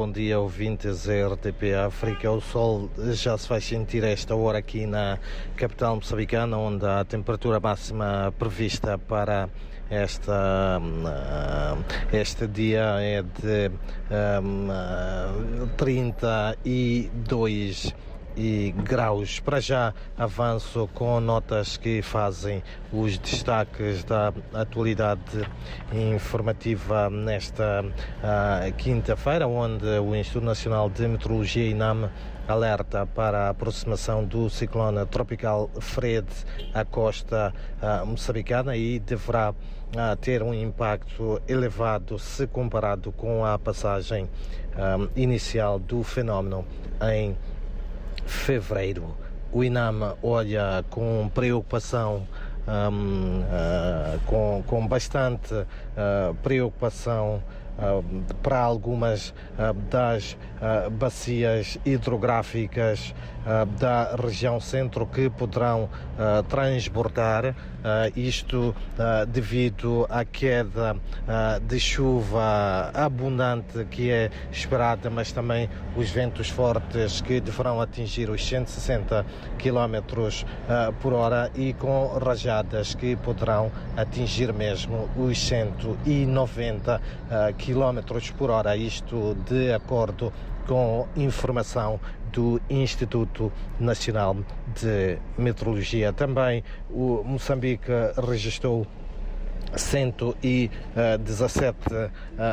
bom dia ouvintes RTP África. O sol já se vai sentir a esta hora aqui na capital moçambicana, onde a temperatura máxima prevista para esta, este dia é de um, 32 e graus. Para já avanço com notas que fazem os destaques da atualidade informativa nesta uh, quinta-feira, onde o Instituto Nacional de Meteorologia INAM alerta para a aproximação do ciclone tropical Fred à costa uh, moçambicana e deverá uh, ter um impacto elevado se comparado com a passagem inicial do fenómeno em fevereiro. O INAM olha com preocupação, um, uh, com, com bastante uh, preocupação para algumas das bacias hidrográficas da região centro que poderão transbordar, isto devido à queda de chuva abundante que é esperada, mas também os ventos fortes que deverão atingir os 160 km por hora e com rajadas que poderão atingir mesmo os 190 km por hora, isto de acordo com informação do Instituto Nacional de Meteorologia. Também o Moçambique registrou 117 uh,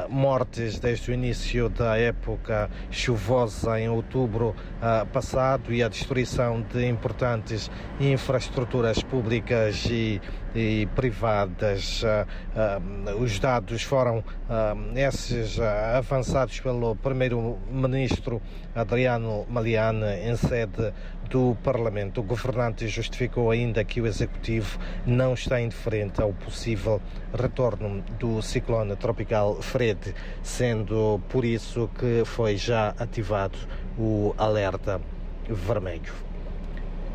mortes desde o início da época chuvosa em outubro uh, passado e a destruição de importantes infraestruturas públicas e, e privadas. Os dados foram esses avançados pelo primeiro-ministro Adriano Maliane em sede do Parlamento. O governante justificou ainda que o executivo não está indiferente ao possível retorno do ciclone tropical Fred, sendo por isso que foi já ativado o alerta vermelho.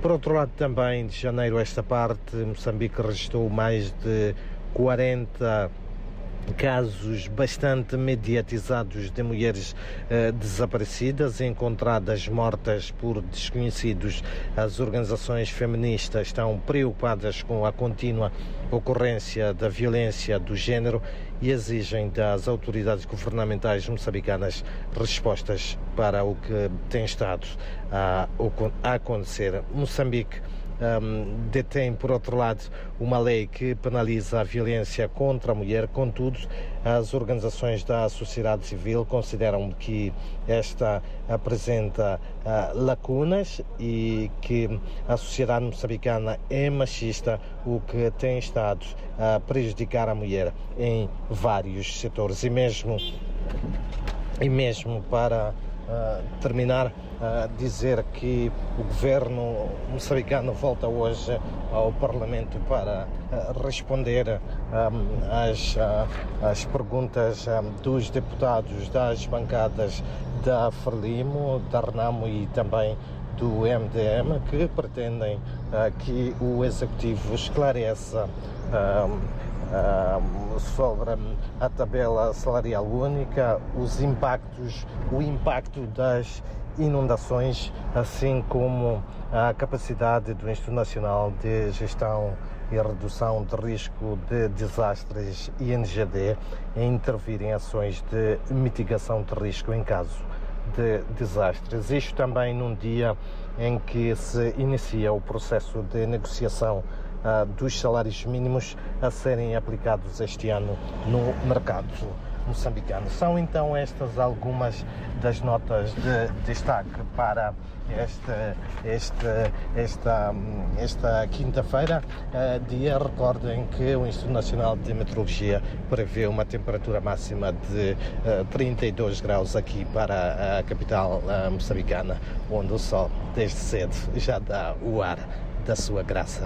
Por outro lado, também de janeiro esta parte, Moçambique registrou mais de 40 casos bastante mediatizados de mulheres uh, desaparecidas, encontradas mortas por desconhecidos. As organizações feministas estão preocupadas com a contínua ocorrência da violência do género e exigem das autoridades governamentais moçambicanas respostas para o que tem estado a, a acontecer. Moçambique um, detém, por outro lado, uma lei que penaliza a violência contra a mulher. Contudo, as organizações da sociedade civil consideram que esta apresenta uh, lacunas e que a sociedade moçambicana é machista, o que tem estado a prejudicar a mulher em vários setores e mesmo e mesmo para terminar, uh, dizer que o governo moçambicano volta hoje ao Parlamento para uh, responder um, às, às perguntas um, dos deputados das bancadas da Frelimo, da Renamo e também do MDM que pretendem que o Executivo esclareça sobre a tabela salarial única, os impactos, o impacto das inundações, assim como a capacidade do Instituto Nacional de Gestão e Redução de Risco de Desastres, INGD, em intervir em ações de mitigação de risco em caso de desastres. Isto também num dia em que se inicia o processo de negociação uh, dos salários mínimos a serem aplicados este ano no mercado moçambicano. São então estas algumas das notas de destaque para esta, esta, esta, esta quinta-feira, uh, dia. Recordem que o Instituto Nacional de Meteorologia prevê uma temperatura máxima de uh, 32 graus aqui para a capital uh, moçambicana, onde o sol desde cedo já dá o ar da sua graça.